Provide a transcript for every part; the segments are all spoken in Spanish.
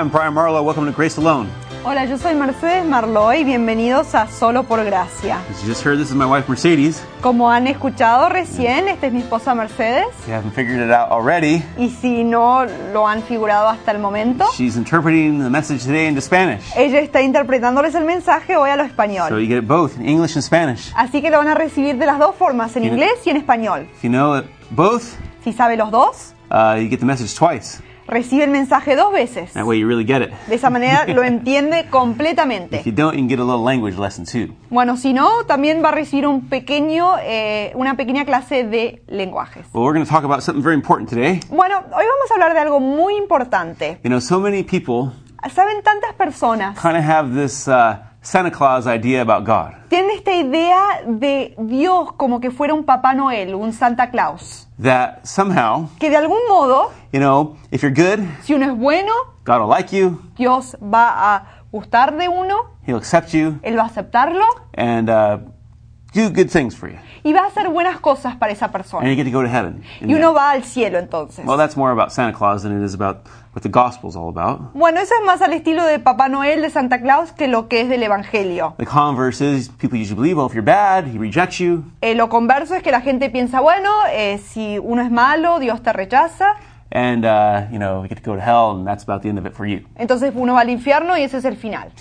Hi, I'm Brian Marlowe. Welcome to Grace Alone. Hola, yo soy Mercedes Marloy, bienvenidos a Solo por Gracia. As you just heard, this is my wife Mercedes. Como han escuchado recién, esta es mi esposa Mercedes If you haven't figured it out already, y si no lo han figurado hasta el momento, she's interpreting the message today into Spanish. ella está interpretándoles el mensaje hoy a lo So español. you get it both in English and Spanish. Así que lo van a recibir de las dos formas, en inglés y en español. If you know it both, Si sabe los dos, uh, you get the message twice. Recibe el mensaje dos veces. That way you really get it. De esa manera lo entiende completamente. If you don't, you can get a little language lesson too. Bueno, si no, también va a recibir un pequeño, eh, una pequeña clase de lenguajes. Well, we're going to talk about something very important today. Bueno, hoy vamos a hablar de algo muy importante. You know, so many people Saben, tantas personas kind of have this uh, Santa Claus idea about God. tienen esta idea de Dios como que fuera un Papá Noel, un Santa Claus. That somehow, Que de algún modo, you know, if you're good, si uno es bueno, God will like you, Dios va a gustar de uno, He'll accept you, Él va a aceptarlo and uh, do good things for you. y va a hacer buenas cosas para esa And persona. you get to go to heaven. Y uno va al cielo entonces. Well, that's more about Santa Claus than it is about what the gospel's all about. Bueno, eso es más al estilo de Papá Noel, de Santa Claus, que lo que es del Evangelio. The converse is people usually believe, well, if you're bad, He rejects you. Eh, lo converso es que la gente piensa, bueno, eh, si uno es malo, Dios te rechaza, And, uh, you know, you get to go to hell, and that's about the end of it for you. entonces uno va al infierno y ese es el final.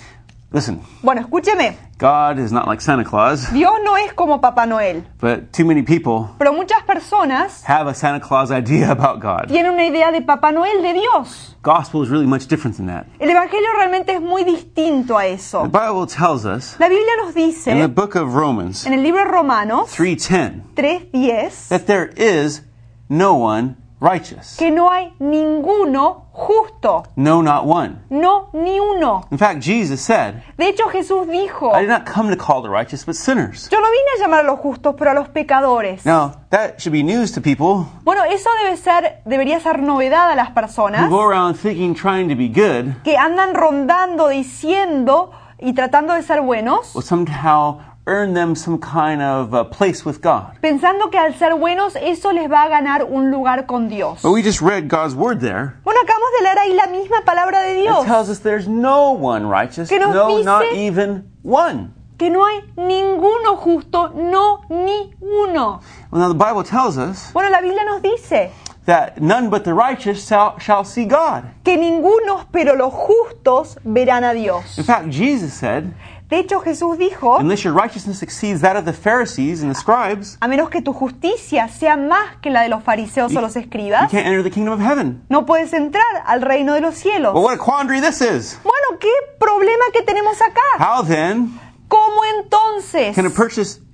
Listen, Bueno, escúcheme, God is not like Santa Claus, Dios no es como Papá Noel, but too many people pero muchas personas have a Santa Claus idea about God. tienen una idea de Papá Noel de Dios. Gospel is really much different than that. El Evangelio realmente es muy distinto a eso. The. Bible tells us La Biblia nos dice. in the book of Romans en el libro de Romanos 3:10 3.10 that there is no one righteous. que no hay ninguno justo, No, not one. no ni uno. In fact, Jesus said, De hecho Jesús dijo, I did not come to call the righteous, but sinners. yo no vine a llamar a los justos, pero a los pecadores. Now, that should be news to people Bueno, eso debe ser, debería ser novedad a las who personas go around thinking, trying to be good, que andan rondando diciendo y tratando de ser buenos, will somehow earn them some kind of uh, place with God. pensando que al ser buenos eso les va a ganar un lugar con Dios. But we just read God's word there. Bueno, acabamos de leer ahí la misma palabra de It Dios, tells us there's no one righteous. No, not even one. que no hay ninguno justo, no ni uno. Well, now the Bible tells us Bueno, la Biblia nos dice that none but the righteous shall, shall see God. que ninguno, pero los justos verán a Dios. In fact, Jesus said, De hecho, Jesús dijo, unless your righteousness exceeds that of the Pharisees and the scribes, a menos que tu justicia sea más que la de los fariseos o los you escribas, can't enter the kingdom of heaven. no puedes entrar al reino de los cielos. Well, what a quandary this is. Bueno, ¿qué problema que tenemos acá? How then ¿Cómo entonces can a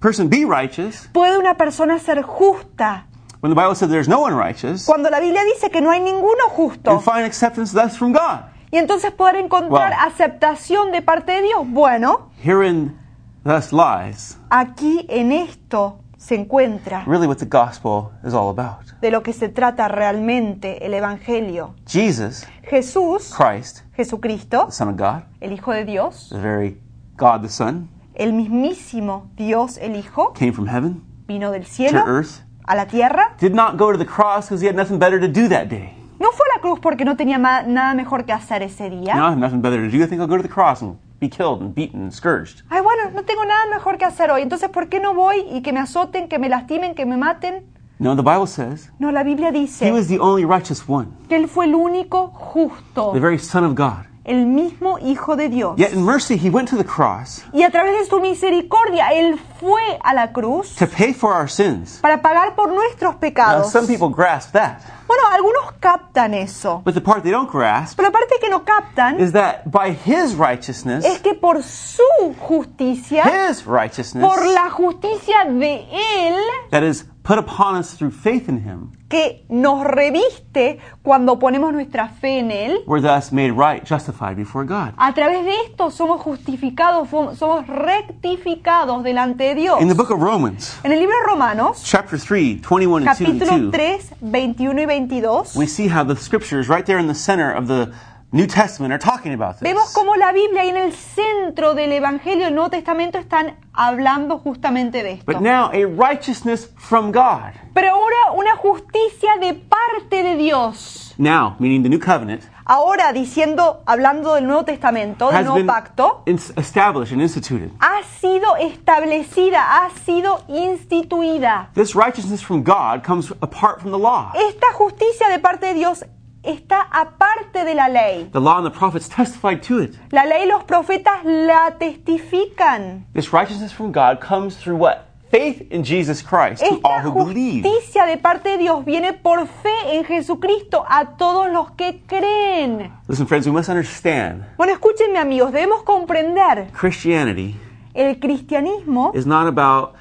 person be righteous puede una persona ser justa when the Bible says there's no one righteous cuando la Biblia dice que no hay ninguno justo? and find acceptance thus from God? Y entonces poder encontrar Wow. aceptación de parte de Dios. Bueno, Herein thus lies aquí en esto se encuentra really what the gospel is all about. de lo que se trata realmente el Evangelio. Jesus, Jesús, Christ, Jesucristo, the Son of God, el Hijo de Dios, the very God the Son, el mismísimo Dios el Hijo, came from heaven vino del to cielo earth, a la tierra. did not go to the cross because he had nothing better to do that day. No fue a la cruz porque no tenía nada mejor que hacer ese No, día. have nothing better to do. I think I'll go to the cross and be killed and beaten and scourged. Ay, bueno, no tengo nada mejor que hacer hoy. Entonces, ¿por qué no voy y que me azoten, que me lastimen, que me maten? No, the Bible says No, la Biblia he dice was the only righteous one, que Él fue el único justo, the very Son of God. El mismo Hijo de Dios. Yet in mercy, he went to the cross Y a través de su misericordia, Él fue a la cruz to pay for our sins. para pagar por nuestros Now, pecados. some people grasp that, Bueno, algunos captan eso. but the part they don't grasp Pero la parte que no captan is that by his righteousness, es que por su justicia, his righteousness, por la justicia de Él, that is put upon us through faith in him, que nos reviste cuando ponemos nuestra fe en Él, we're thus made right, justified before God. a través de esto somos justificados, somos rectificados delante de Dios. In the book of Romans, En el libro de Romanos, chapter 3, 21 and 2 and capítulo 2, 3, 21 y 22, we see how the scriptures right there in the center of the New Testament are talking about Vemos this. cómo la Biblia y en el centro del Evangelio del Nuevo Testamento están hablando justamente de esto. But now a righteousness from God. Pero ahora una justicia de parte de Dios. Now, meaning the new covenant, Ahora diciendo, hablando del Nuevo Testamento, del nuevo pacto, established and instituted. ha sido establecida, ha sido instituida. This righteousness from God comes apart from the law. Esta justicia de parte de Dios está aparte de la ley. The law and the prophets testified to it. La ley y los profetas la testifican. This righteousness from God comes through what? Faith in Jesus Christ to all Esta who believe. justicia de parte de Dios viene por fe en Jesucristo a todos los que creen. Listen, friends, we must understand Bueno, escúchenme amigos, debemos comprender, Christianity el cristianismo is not about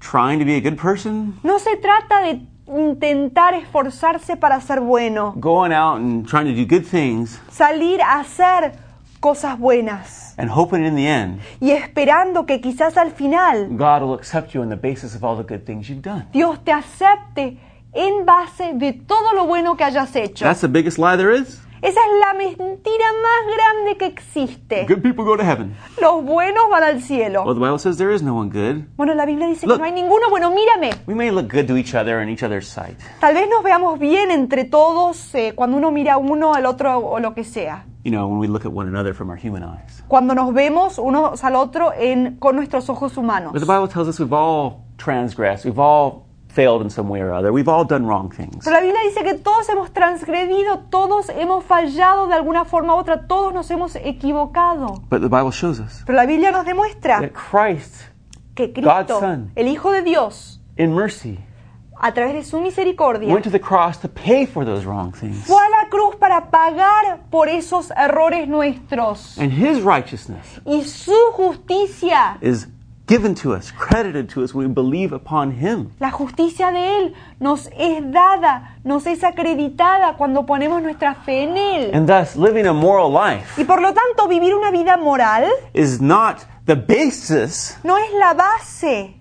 trying to be a good person, no se trata de intentar esforzarse para ser bueno, going out and trying to do good things, salir a hacer cosas buenas and hoping in the end y esperando que quizás al final God will accept you on the basis of all the good things you've done. Dios te acepte en base de todo lo bueno que hayas hecho. That's the biggest lie there is. Esa es la mentira más grande que existe. Good people go to heaven. Los buenos van al cielo. Well, the Bible says there is no one good. Bueno, la Biblia dice Look. que no hay ninguno bueno. Mírame. We may look good to each other in each other's sight, Tal vez nos veamos bien entre todos eh, cuando uno mira a uno, al otro o lo que sea. you know, when we look at one another from our human eyes. Cuando nos vemos unos al otro en, con nuestros ojos humanos. But the Bible tells us we've all transgressed, we've all failed in some way or other, we've all done wrong things. Pero la Biblia dice que todos hemos transgredido, todos hemos fallado de alguna forma u otra, todos nos hemos equivocado. But the Bible shows us Pero la Biblia nos demuestra that Christ, que God's Cristo, Son. el Hijo de Dios, in mercy, a través de su misericordia, went to the cross to pay for those wrong things. fue a la cruz para pagar por esos errores nuestros. And his righteousness Y su justicia, is given to us, credited to us when we believe upon him. la justicia de Él, nos es dada, nos es acreditada cuando ponemos nuestra fe en Él. And thus, living a moral life Y por lo tanto, vivir una vida moral is not the basis no es la base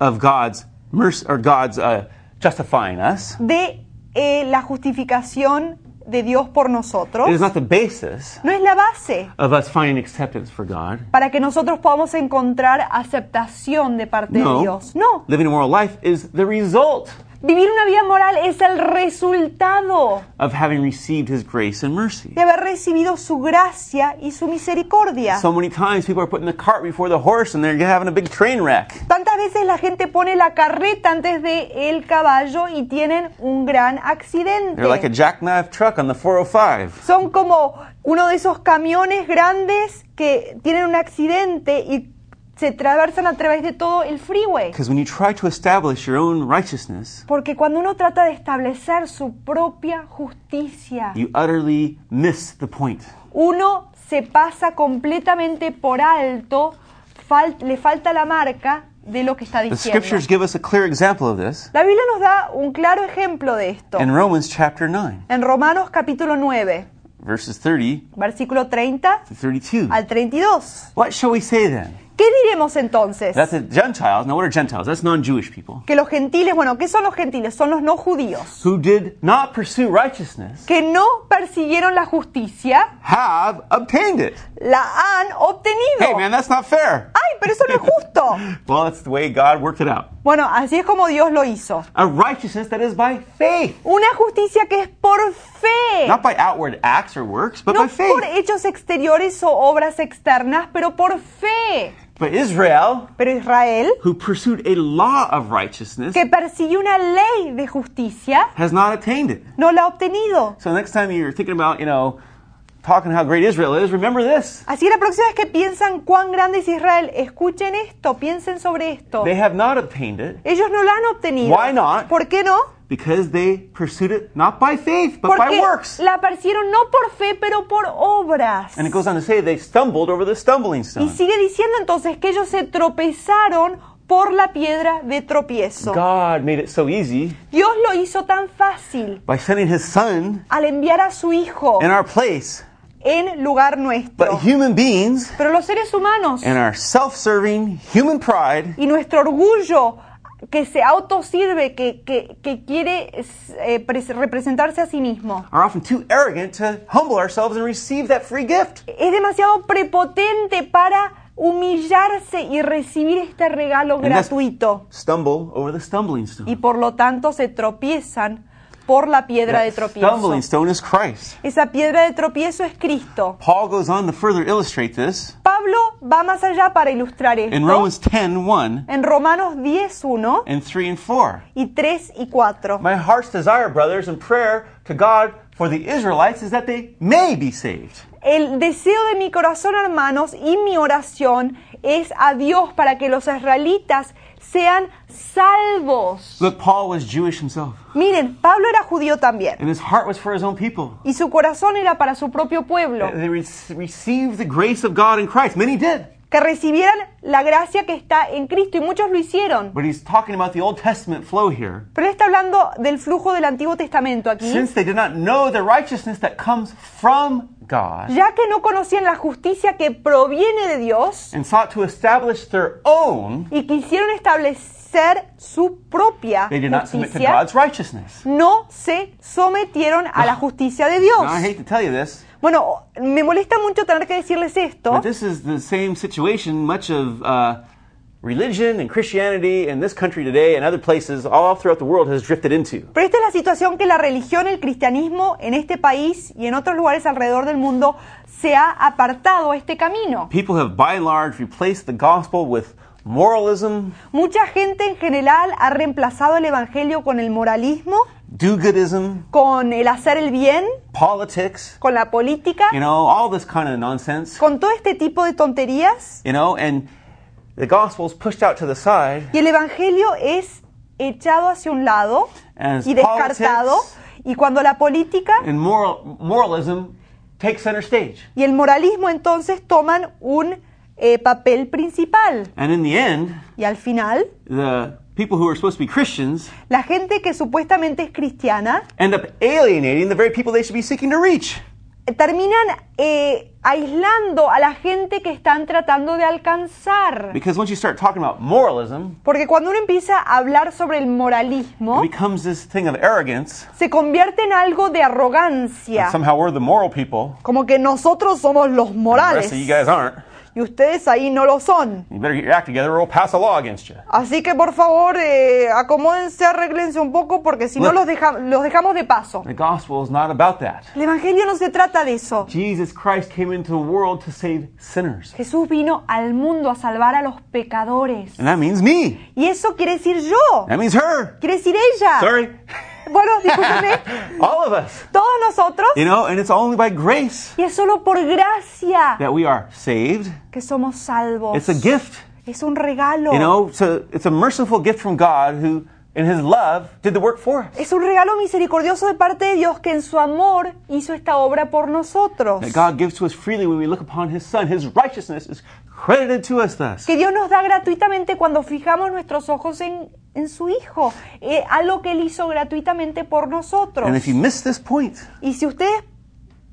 of God's mercy or God's uh, justifying us. de eh, la justificación de Dios por nosotros. It is not the basis No es la base of us finding acceptance for God. para que nosotros podamos encontrar aceptación de parte de No. Dios. No. Living a moral life is the result Vivir una vida moral es el resultado of having received his grace and mercy. de haber recibido su gracia y su misericordia. So many times people are putting the cart before the horse and they're having a big train wreck. Tantas veces la gente pone la carreta antes de el caballo y tienen un gran accidente. They're like a jackknife truck on the 405. Son como uno de esos camiones grandes que tienen un accidente y se traversan a través de todo el freeway. When you try to establish your own righteousness, Porque cuando uno trata de establecer su propia justicia, you utterly miss the point. uno se pasa completamente por alto, fal- le falta la marca de lo que está diciendo. La Biblia nos da un claro ejemplo de esto. in Romans chapter 9, En Romanos capítulo 9, verses 30 versículo 30 to 32. al 32. What shall we say then? ¿Qué diremos entonces? That the Gentiles, now what are Gentiles? That's non Jewish people, Que los gentiles, bueno, ¿qué son los gentiles? Son los no judíos, who did not pursue righteousness, que no persiguieron la justicia, have obtained it. la han obtenido. Hey, man, that's not fair. ¡Ay, pero eso no es justo! Well, that's the way God worked it out. Bueno, así es como Dios lo hizo. A righteousness that is by faith, Una justicia que es por fe. not by outward acts or works, but No by faith. por hechos exteriores o obras externas, pero por fe. But Israel, Pero Israel, who pursued a law of righteousness, que persiguió una ley de justicia, has not attained it. no la ha obtenido. So next time you're thinking about, you know, talking how great Israel is, remember this. Así que la próxima vez que piensan cuán grande es Israel, escuchen esto, piensen sobre esto. They have not obtained it Ellos no la han obtenido. Why not? ¿Por qué no? Because they pursued it not by faith, but by Porque works. la persiguieron no por fe, pero por obras. And it goes on to say they stumbled over the stumbling Y stone. sigue diciendo entonces que ellos se tropezaron por la piedra de tropiezo. God made it so easy Dios lo hizo tan fácil by sending his son al enviar a su hijo in our place. en lugar nuestro. But human beings Pero los seres humanos and our self serving human pride y nuestro orgullo que se autosirve, que, que, que quiere eh, pres- representarse a sí mismo. are often too arrogant to humble ourselves and receive that free gift. Es demasiado prepotente para humillarse y recibir este regalo And gratuito. Stumble over the stumbling stone. Y por lo tanto se tropiezan por la piedra de tropiezo. stumbling stone is Christ. Esa piedra de tropiezo es Cristo. Paul goes on to further illustrate this Pablo va más allá para ilustrar esto in Romans 10 1 en Romanos 10, 1 and 3 and 4. y 3 y 4. My heart's desire, brothers, and prayer to God for the Israelites is that they may be saved. El deseo de mi corazón, hermanos, y mi oración es a Dios para que los israelitas sean salvos. Look, Paul was Jewish himself, Miren, Pablo era judío también and his heart was for his own people. y su corazón era para su propio pueblo, They re- received the grace of God in Christ. Many did. que recibieran la gracia que está en Cristo y muchos lo hicieron. But he's talking about the Old Testament flow here. Pero él está hablando del flujo del Antiguo Testamento aquí. Since they did not know the righteousness that comes from God Ya que no conocían la justicia que proviene de Dios and sought to establish their own, y quisieron establecer su propia they did not submit to God's righteousness. no se sometieron a la justicia de Dios. Now, I hate to tell you this, Bueno, me molesta mucho tener que decirles esto, but this is the same situation. Much of uh, religion and Christianity in this country today and other places all throughout the world has drifted into. pero esta es la situación que la religión, el cristianismo en este país y en otros lugares alrededor del mundo se ha apartado este camino. People have, by and large, replaced the gospel with moralism, Mucha gente en general ha reemplazado el evangelio con el moralismo, do-goodism, con el hacer el bien, politics, con la política, you know, all this kind of nonsense, con todo este tipo de tonterías. you know, and the gospel is pushed out to the side Y el evangelio es echado hacia un lado as y descartado. politics Y cuando la política and moral, moralism take center stage. y el moralismo entonces toman un eh, papel principal. And in the end, Y al final, the people who are supposed to be Christians la gente que supuestamente es cristiana end up alienating the very people they should be seeking to reach. Terminan eh, aislando a la gente que están tratando de alcanzar. Because once you start talking about moralism, Porque cuando uno empieza a hablar sobre el moralismo, it becomes this thing of arrogance. se convierte en algo de arrogancia. Somehow we're the moral people, Como que nosotros somos los and the morales rest of you guys aren't. Y ustedes ahí no lo son. You better get your act together or we'll pass a law against you. Así que por favor, eh, acomódense, arréglense un poco porque si no los, deja- los dejamos de paso. The gospel is not about that. El Evangelio no se trata de eso. Jesus Christ came into the world to save sinners. Jesús vino al mundo a salvar a los pecadores. And that means me. Y eso quiere decir yo. That means her. Quiere decir ella. Sorry. Bueno, discúlpenme. All of us. Todos nosotros. You know, and it's only by grace Y es solo por gracia that we are saved. que somos salvos. It's a gift. Es un regalo. You know, so it's a merciful gift from God who, in his love, did the work for us. Es un regalo misericordioso de parte de Dios que en su amor hizo esta obra por nosotros. That God gives to us freely when we look upon his Son. His righteousness is credited to us thus. Que Dios nos da gratuitamente cuando fijamos nuestros ojos en, en su Hijo. Eh, algo que Él hizo gratuitamente por nosotros. And if you miss this point, Y si ustedes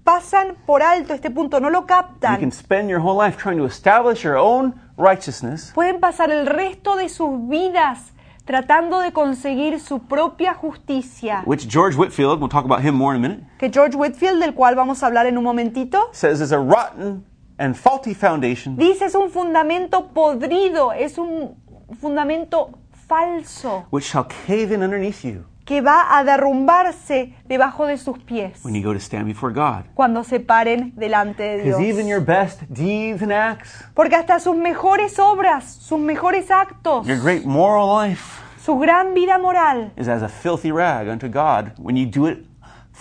pasan por alto este punto, no lo you can captan, spend your whole life trying to establish your own righteousness pueden pasar el resto de sus vidas tratando de conseguir su propia justicia. which George Whitfield, we'll talk about him more in a minute, Que George Whitfield, del cual vamos a hablar en un momentito, says is a rotten and faulty foundation dice es un fundamento podrido, es un fundamento falso which shall cave in underneath you que va a derrumbarse debajo de sus pies when you go to stand before God. cuando se paren delante de Dios. Even your best deeds and acts, Porque hasta sus mejores obras, sus mejores actos, your great moral life, su gran vida moral, is as a filthy rag unto God when you do it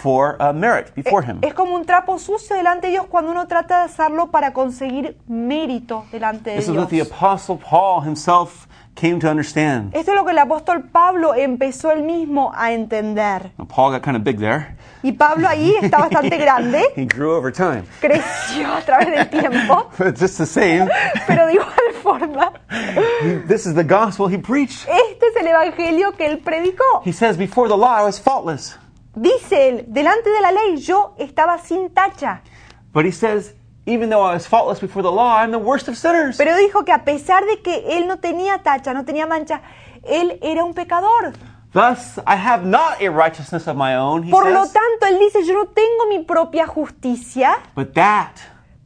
for uh, merit before Him. es como un trapo sucio delante de Dios cuando uno trata de hacerlo para conseguir mérito delante de This is what the Dios. Apostle Paul himself came to understand. Esto es lo que el apóstol Pablo empezó él mismo a entender. Now, Paul got kind of big there. Y Pablo ahí está bastante grande, he grew over time. creció a través del tiempo, But just the same, pero de igual forma, this is the gospel he preached. este es el evangelio que él predicó. He says, Before the law, I was faultless. Dice él, delante de la ley yo estaba sin tacha. But he says, Even though I was faultless before the law, I'm the worst of sinners. Pero dijo que a pesar de que él no tenía tacha, no tenía mancha, él era un pecador. Thus, I have not a righteousness of my own, he Por lo says, tanto, él dice, yo no tengo mi propia justicia, but that,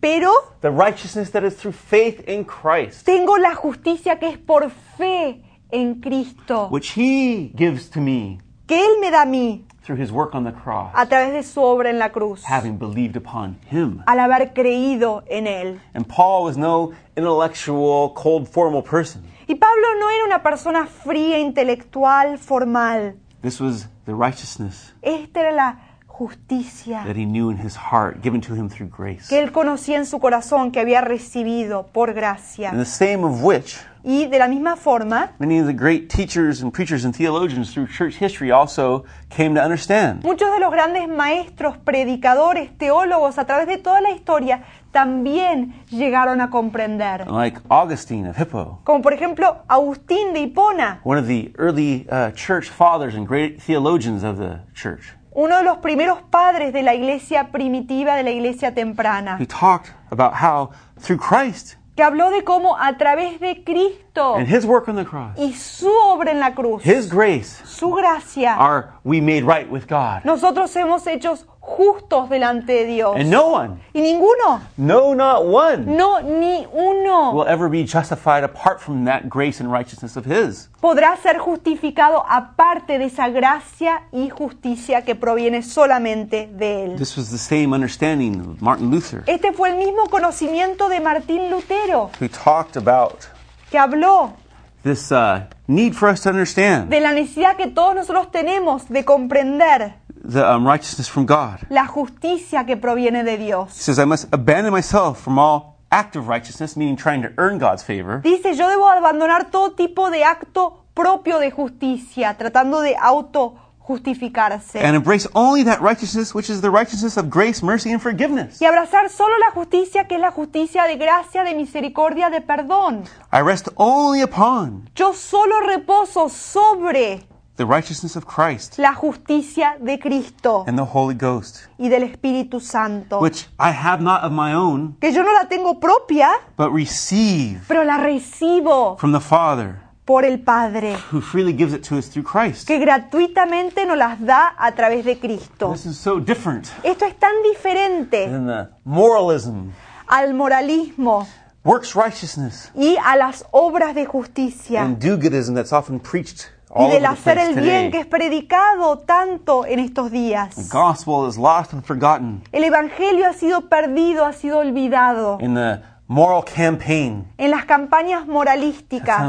pero the righteousness that is through faith in Christ, tengo la justicia que es por fe en Cristo, which he gives to me que Él me da a mí through his work on the cross, a través de su obra en la cruz, having believed upon him. al haber creído en Él. And Paul was no intellectual, cold, formal person. Y Pablo no era una persona fría, intelectual, formal. This was the righteousness Esta era la justicia that he knew in his heart, given to him through grace. que él conocía en su corazón, que había recibido por And gracia. the same of which Y de la misma forma, many of the great teachers and preachers and theologians through church history also came to understand. muchos de los grandes maestros, predicadores, teólogos a través de toda la historia también llegaron a comprender. Like Augustine of Hippo, Como por ejemplo Agustín de Hipona, one of the early uh, church fathers and great theologians of the church. uno de los primeros padres de la iglesia primitiva, de la iglesia temprana, He talked about how through Christ que habló de cómo a través de Cristo and his work on the cross, y su obra en la cruz, his grace, su gracia, are we made right with God. nosotros hemos hechos justos delante de Dios. And no one, Y ninguno, no, not one, no, ni uno. Will ever be justified apart from that grace and righteousness of his. podrá ser justificado aparte de esa gracia y justicia que proviene solamente de Él. This was the same understanding of Martin Luther, Este fue el mismo conocimiento de Martín Lutero, who talked about que habló this uh, need for us to understand. de la necesidad que todos nosotros tenemos de comprender the um, righteousness from God. la justicia que proviene de He Dios. says, I must abandon myself from all active righteousness, meaning trying to earn God's favor, Dice, yo debo abandonar todo tipo de acto propio de justicia, tratando de auto justificarse. and embrace only that righteousness which is the righteousness of grace, mercy, and forgiveness. y abrazar solo la justicia que es la justicia de gracia, de misericordia, de perdón. I rest only upon Yo solo reposo sobre the righteousness of Christ la justicia de Cristo and the Holy Ghost, y del Espíritu Santo, which I have not of my own, que yo no la tengo propia, but receive pero la recibo from the Father, por el Padre, who freely gives it to us through Christ. que gratuitamente nos las da a través de Cristo. This is so different Esto es tan diferente than the moralism, al moralismo works righteousness, y a las obras de justicia and do-goodism that's often preached y del the hacer el bien que es predicado tanto en estos The días. gospel is lost and forgotten. El Evangelio ha sido perdido, ha sido olvidado. In the moral campaign. En las campañas moralísticas,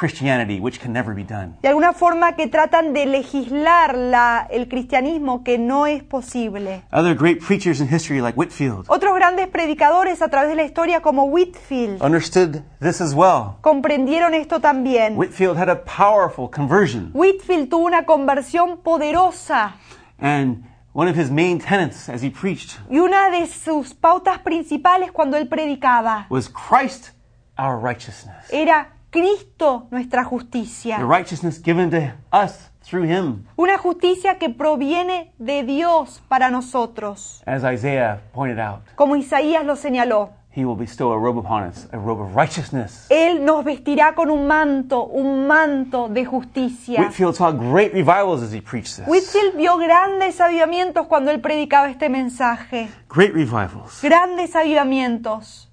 Christianity, which can never be done. de alguna forma que tratan de legislar la- el cristianismo que no es posible. Other great preachers in history, like Whitfield, Otros grandes predicadores a través de la historia como Whitfield understood this as well. comprendieron esto también. Whitfield had a powerful conversion, Whitfield tuvo una conversión poderosa and one of his main tenets as he preached y una de sus pautas principales cuando él predicaba was Christ our righteousness. era Cristo nuestra The justicia. righteousness given to us through him, Una justicia que proviene de Dios para nosotros. as Isaiah pointed out. Como Isaías lo señaló, He will bestow a robe upon us, a robe of righteousness. Él nos vestirá con un manto, un manto de justicia. Whitfield saw great revivals as he preached this. Whitfield vio grandes avivamientos cuando él predicaba este mensaje. Great revivals. Grandes avivamientos.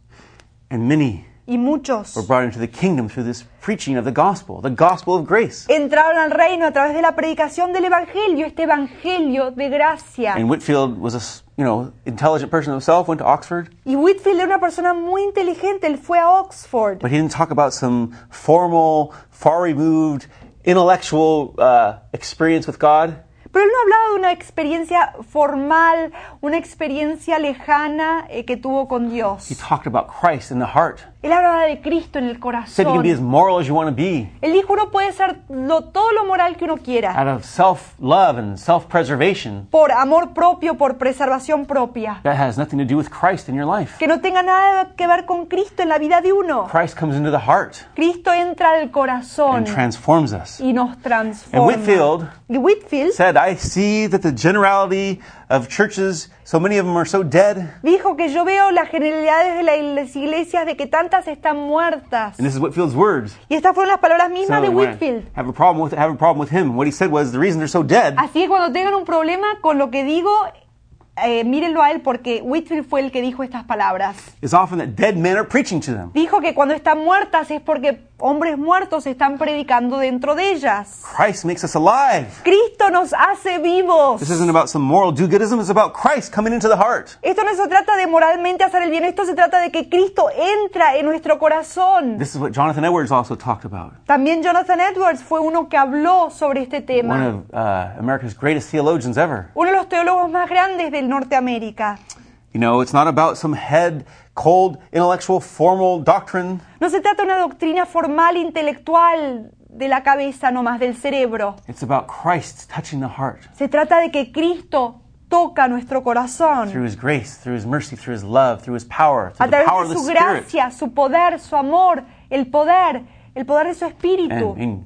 And many Y muchos were brought into the kingdom through this preaching of the gospel, the gospel of grace. entraron al reino a través de la predicación del Evangelio, este Evangelio de gracia. And Whitfield was a you know intelligent person himself, went to Oxford, Y Whitfield era una persona muy inteligente, él fue a Oxford. but he didn't talk about some formal, far removed, intellectual uh, experience with God. Pero él no hablaba de una experiencia formal, una experiencia lejana eh, que tuvo con Dios. He talked about Christ in the heart. Él hablaba de Cristo en el Said you can be as corazón. moral as you want to be, Él dijo, uno puede ser lo- todo lo moral que uno quiera, out of self-love and self-preservation. por amor propio, por preservación propia, That has nothing to do with Christ in your life. que no tenga nada que ver con Cristo en la vida de uno. Christ comes into the heart Cristo entra al corazón and transforms us. y nos And transforma. Whitfield Y Whitfield said, I see that the generality of churches, so many of them are so dead. Dijo que yo veo las generalidades de la- las iglesias de que tantas están muertas. And this is Whitfield's words. Y estas fueron las palabras So mismas de Whitfield. have a problem with have a problem with him. What he said was the reason they're so dead Así que cuando tengan un problema con lo que digo, eh, mírenlo a él porque Whitfield fue el que dijo estas palabras. often that dead men are preaching to them. Dijo que cuando están muertas es porque hombres muertos están predicando dentro de ellas. Christ makes us alive. Cristo nos hace vivos. This isn't about some moral do-goodism. It's about Christ coming into the heart. Esto no se trata de moralmente hacer el bien, esto se trata de que Cristo entra en nuestro corazón. This is what Jonathan Edwards also talked about. También Jonathan Edwards fue uno que habló sobre este One tema. of uh, America's greatest theologians ever. Uno de los teólogos más grandes del Norteamérica. You know, it's not about some head, cold, intellectual, formal doctrine. No se trata de una doctrina formal, intelectual de la cabeza nomás, del cerebro. It's about Christ touching the heart Se trata de que Cristo toca nuestro corazón. through His grace, through His mercy, through His love, through His power, through a through the power través of de the su Spirit. gracia, su poder, su amor, el poder, el poder de su espíritu. And, and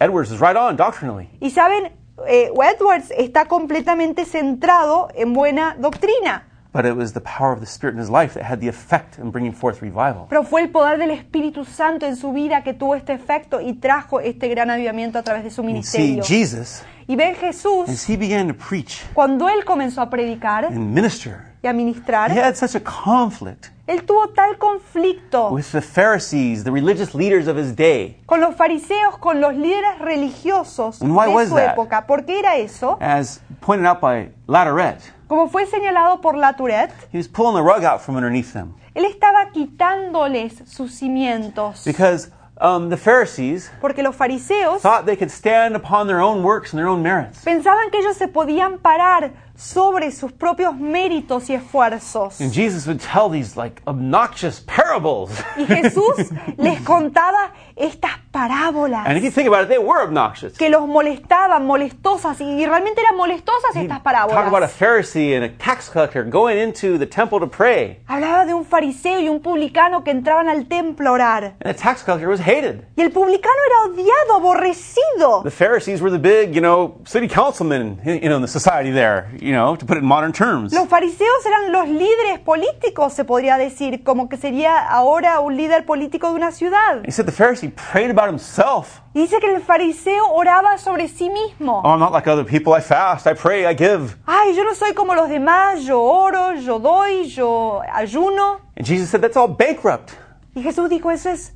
Edwards is right on doctrinally. Y saben, eh, Edwards está completamente centrado en buena doctrina, But it was the power of the Spirit in his life that had the effect in bringing forth revival. pero fue el poder del Espíritu Santo en su vida que tuvo este efecto y trajo este gran avivamiento a través de su And see, ministerio. Jesus, Y ven Jesús, as he began to preach cuando él comenzó a predicar and minister, y a ministrar, he had such a conflict él tuvo tal conflicto with the Pharisees, the religious leaders of his day, con los fariseos, con los líderes religiosos And why de was su that? época. ¿Por qué era eso? as pointed out by Latourette. Como fue señalado por la Tourette, He was pulling the rug out from underneath them él estaba quitándoles sus cimientos. because um, the Pharisees Porque los fariseos thought they could stand upon their own works and their own merits. pensaban que ellos se podían parar sobre sus propios méritos y esfuerzos. And Jesus would tell these like obnoxious parables. Y Jesús les contaba estas parábolas and if you think about it, they were obnoxious. que los molestaban, molestosas, y realmente eran molestosas estas talk about a parábolas. Pharisee and a tax collector going into the temple to pray. Hablaba de un fariseo y un publicano que entraban al templo a orar. And the tax collector was hated. Y el publicano era odiado, aborrecido. The Pharisees were the big, you know, city councilmen, you know, in the society there, you know, to put it in modern terms. Los fariseos eran los líderes políticos, se podría decir, como que sería ahora un líder político de una ciudad. He said the Pharisee prayed about himself. Dice que el fariseo oraba sobre sí mismo. Oh, I'm not like other people. I fast, I pray, I give. Ay, yo no soy como los demás, yo oro, yo doy, yo ayuno. And Jesus said that's all bankrupt Y Jesús dijo, eso es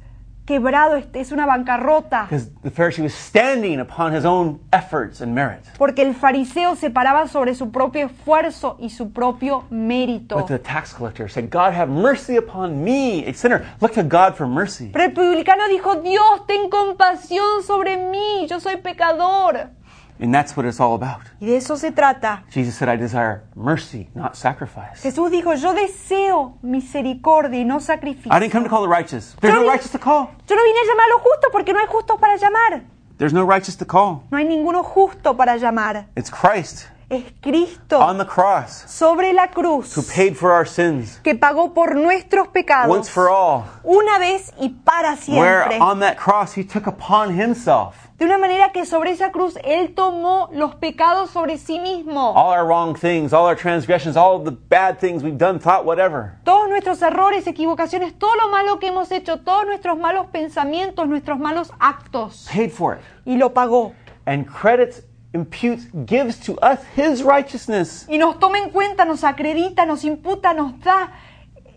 quebrado, es- es una bancarrota. the Pharisee was standing upon his own efforts and merit. Porque el fariseo se paraba sobre su propio esfuerzo y su propio mérito. But the tax collector said, God have mercy upon me, a sinner. Look to God for mercy. Pero el publicano dijo, Dios, ten compasión sobre mí, yo soy pecador. And that's what it's all about. Y de eso se trata. Jesus said, I desire mercy, not sacrifice. Jesús dijo, yo deseo misericordia y no sacrificio. I didn't come to call the righteous. There's no righteous to call. Yo no vine a llamar a los justos porque no hay justos para llamar. There's no righteous to call. No hay ninguno justo para llamar. It's Christ Es Cristo on the cross sobre la cruz who paid for our sins que pagó por nuestros pecados once for all. una vez y para Where on that cross he took upon himself De una manera que sobre esa cruz Él tomó los pecados sobre sí mismo. all our wrong things, all our transgressions, all the bad things we've done, thought, whatever. Todos nuestros errores, equivocaciones, todo lo malo que hemos hecho, todos nuestros malos pensamientos, nuestros malos actos. Paid for it. Y lo pagó. And credits, imputes, gives to us his righteousness. Y nos toma en cuenta, nos acredita, nos imputa, nos da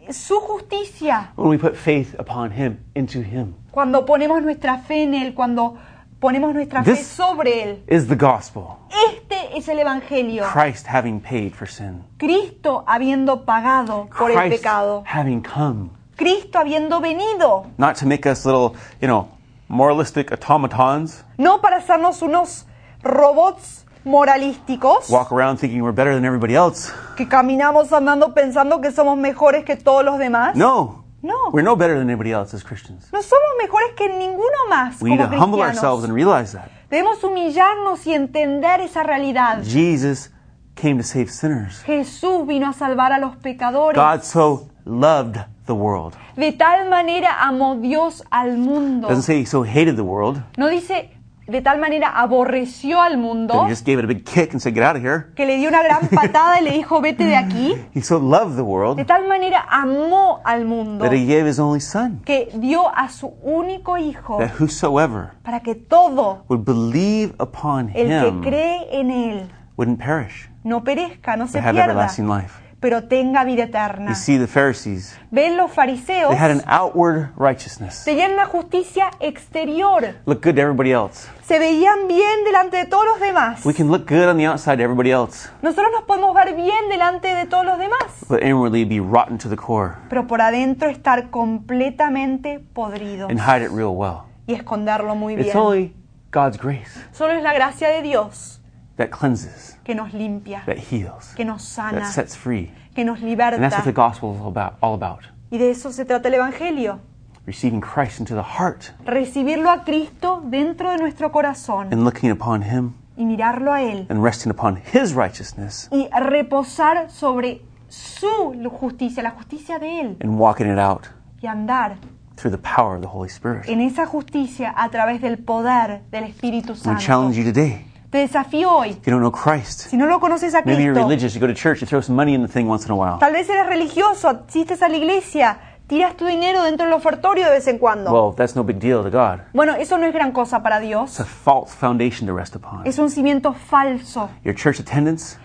su justicia. When we put faith upon him, into him. Cuando ponemos nuestra fe en Él, cuando ponemos nuestra fe This- sobre Él. Is the gospel. Este es el Evangelio. Christ having paid for sin. Cristo habiendo pagado por el Christ pecado. having come. Cristo habiendo venido. Not to make us little, you know, moralistic automatons, No para hacernos unos robots moralísticos walk around thinking we're better than everybody else. que caminamos andando pensando que somos mejores que todos los demás. No. No. We're no better than anybody else as Christians. No somos mejores que ninguno más We need como to humble ourselves cristianos. and realize that. Debemos humillarnos y entender esa realidad. Jesus came to save sinners. Jesús vino a salvar a los pecadores. God so loved the world. De tal manera amó Dios al mundo. Doesn't say he so hated the world. No dice de tal manera aborreció al mundo he just gave it a big kick and said, Get out of here. que le dio una gran patada y le dijo, vete de aquí. He so loved the world De tal manera amó al mundo that he gave his only son, que dio a su único hijo that whosoever para que todo would believe upon el que cree en él wouldn't perish, no perezca, no se but have pierda, everlasting life. Pero tenga vida eterna. You see, the Pharisees, Ven los fariseos, they had an outward righteousness. tenían una justicia exterior, Look good to everybody else. se veían bien delante de todos los demás. We can look good on the outside to everybody else, Nosotros nos podemos ver bien delante de todos los demás, but inwardly be rotten to the core pero por adentro estar completamente podridos and hide it real well. y esconderlo muy It's bien. only God's grace Solo es la gracia de Dios that cleanses, que nos limpia, that heals, que nos that sana, sets free. que nos And that's what the liberta. gospel is all about. All about. Y de eso se trata el Evangelio. Receiving Christ into the heart Recibirlo a Cristo dentro de nuestro corazón and looking upon Him y mirarlo a Él and resting upon His righteousness y reposar sobre su justicia, la justicia de Él and walking it out y andar through the power of the Holy Spirit. en esa justicia a través del poder del Espíritu Santo. challenge you today. Te desafío hoy, If you don't know Christ, si no lo conoces a maybe you're Cristo, religious, you go to church, you throw some money in the thing once in a while. tal vez eres religioso, asistes a la iglesia, tiras tu dinero dentro del ofertorio de vez en cuando. Well, that's no big deal to God. Bueno, eso no es gran cosa para Dios. It's a false foundation to rest upon. Es un cimiento falso. Your church attendance,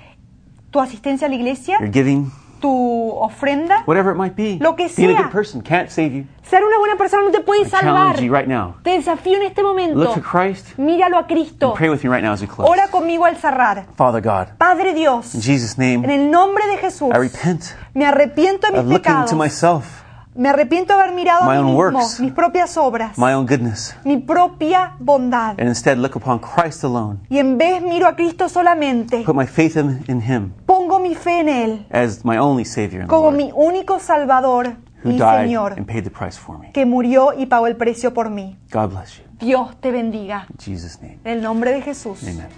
Tu asistencia a la iglesia, your giving, tu ofrenda, whatever it might be, Lo que being a sea. good person can't save you. ser una buena persona no te puede I salvar. challenge you right now. Te desafío en este momento. Look to Christ Míralo a Cristo. and pray with me right now as we close. Ora conmigo al cerrar. Father God, Padre Dios, in Jesus' en name, el nombre de Jesús, I repent me arrepiento de of mis looking pecados. to myself, Me arrepiento de haber mirado My a mí own mismo, works. mis propias obras, my own goodness, mi propia bondad. and instead look upon Christ alone. Y en vez miro a Cristo solamente, Put my faith in, in Him pongo mi fe en Él as my only Savior and como Lord, mi único Salvador who died Señor, and paid the price for me. que murió y pagó el precio por mí. God bless you. Dios te bendiga. In Jesus' name, En el nombre de Jesús. amen.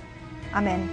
Amén.